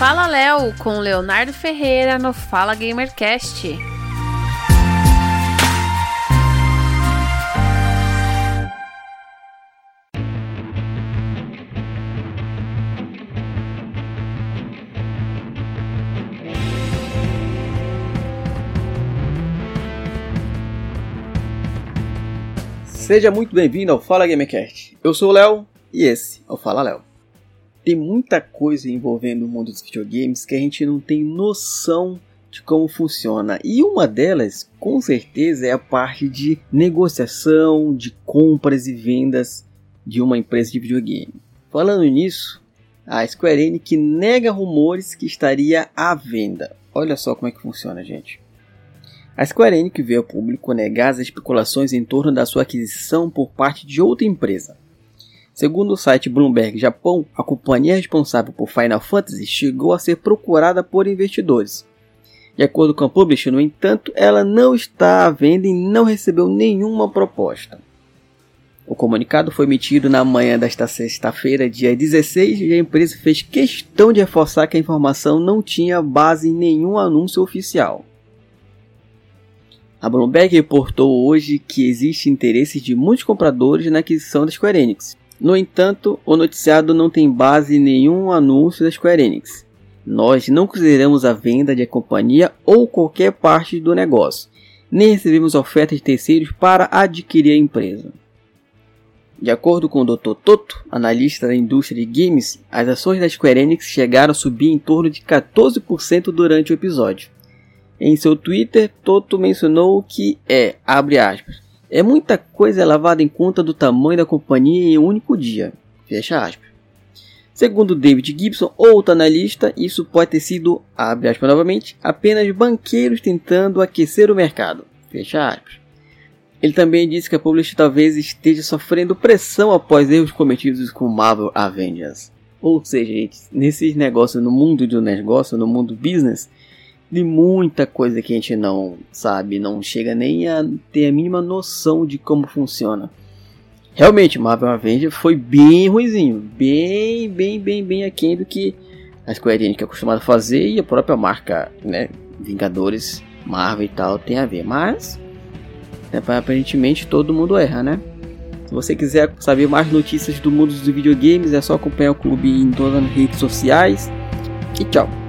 Fala Léo com Leonardo Ferreira no Fala Gamercast. Seja muito bem-vindo ao Fala Gamercast. Eu sou o Léo e esse é o Fala Léo. Tem muita coisa envolvendo o mundo dos videogames que a gente não tem noção de como funciona. E uma delas, com certeza, é a parte de negociação, de compras e vendas de uma empresa de videogame. Falando nisso, a Square Enix nega rumores que estaria à venda. Olha só como é que funciona, gente. A Square Enix veio ao público negar as especulações em torno da sua aquisição por parte de outra empresa. Segundo o site Bloomberg Japão, a companhia responsável por Final Fantasy chegou a ser procurada por investidores. De acordo com a Publish, no entanto, ela não está à venda e não recebeu nenhuma proposta. O comunicado foi emitido na manhã desta sexta-feira, dia 16, e a empresa fez questão de reforçar que a informação não tinha base em nenhum anúncio oficial. A Bloomberg reportou hoje que existe interesse de muitos compradores na aquisição da Square Enix. No entanto, o noticiado não tem base em nenhum anúncio da Square Enix. Nós não consideramos a venda de a companhia ou qualquer parte do negócio, nem recebemos ofertas de terceiros para adquirir a empresa. De acordo com o Dr. Toto, analista da indústria de games, as ações da Square Enix chegaram a subir em torno de 14% durante o episódio. Em seu Twitter, Toto mencionou que é, abre aspas, é muita coisa lavada em conta do tamanho da companhia em um único dia, fecha aspas. Segundo David Gibson, outro analista, isso pode ter sido, abre aspas novamente, apenas banqueiros tentando aquecer o mercado, fecha aspas. Ele também disse que a Publish talvez esteja sofrendo pressão após erros cometidos com Marvel Avengers. Ou seja, nesses negócios, no mundo do negócio, no mundo business, de muita coisa que a gente não sabe, não chega nem a ter a mínima noção de como funciona. Realmente, Marvel Avengers foi bem ruizinho, bem, bem, bem, bem aquém do que a Square Enix é acostumada a fazer e a própria marca, né, Vingadores, Marvel e tal tem a ver, mas né, aparentemente todo mundo erra, né? Se você quiser saber mais notícias do mundo dos videogames, é só acompanhar o clube em todas as redes sociais. E tchau!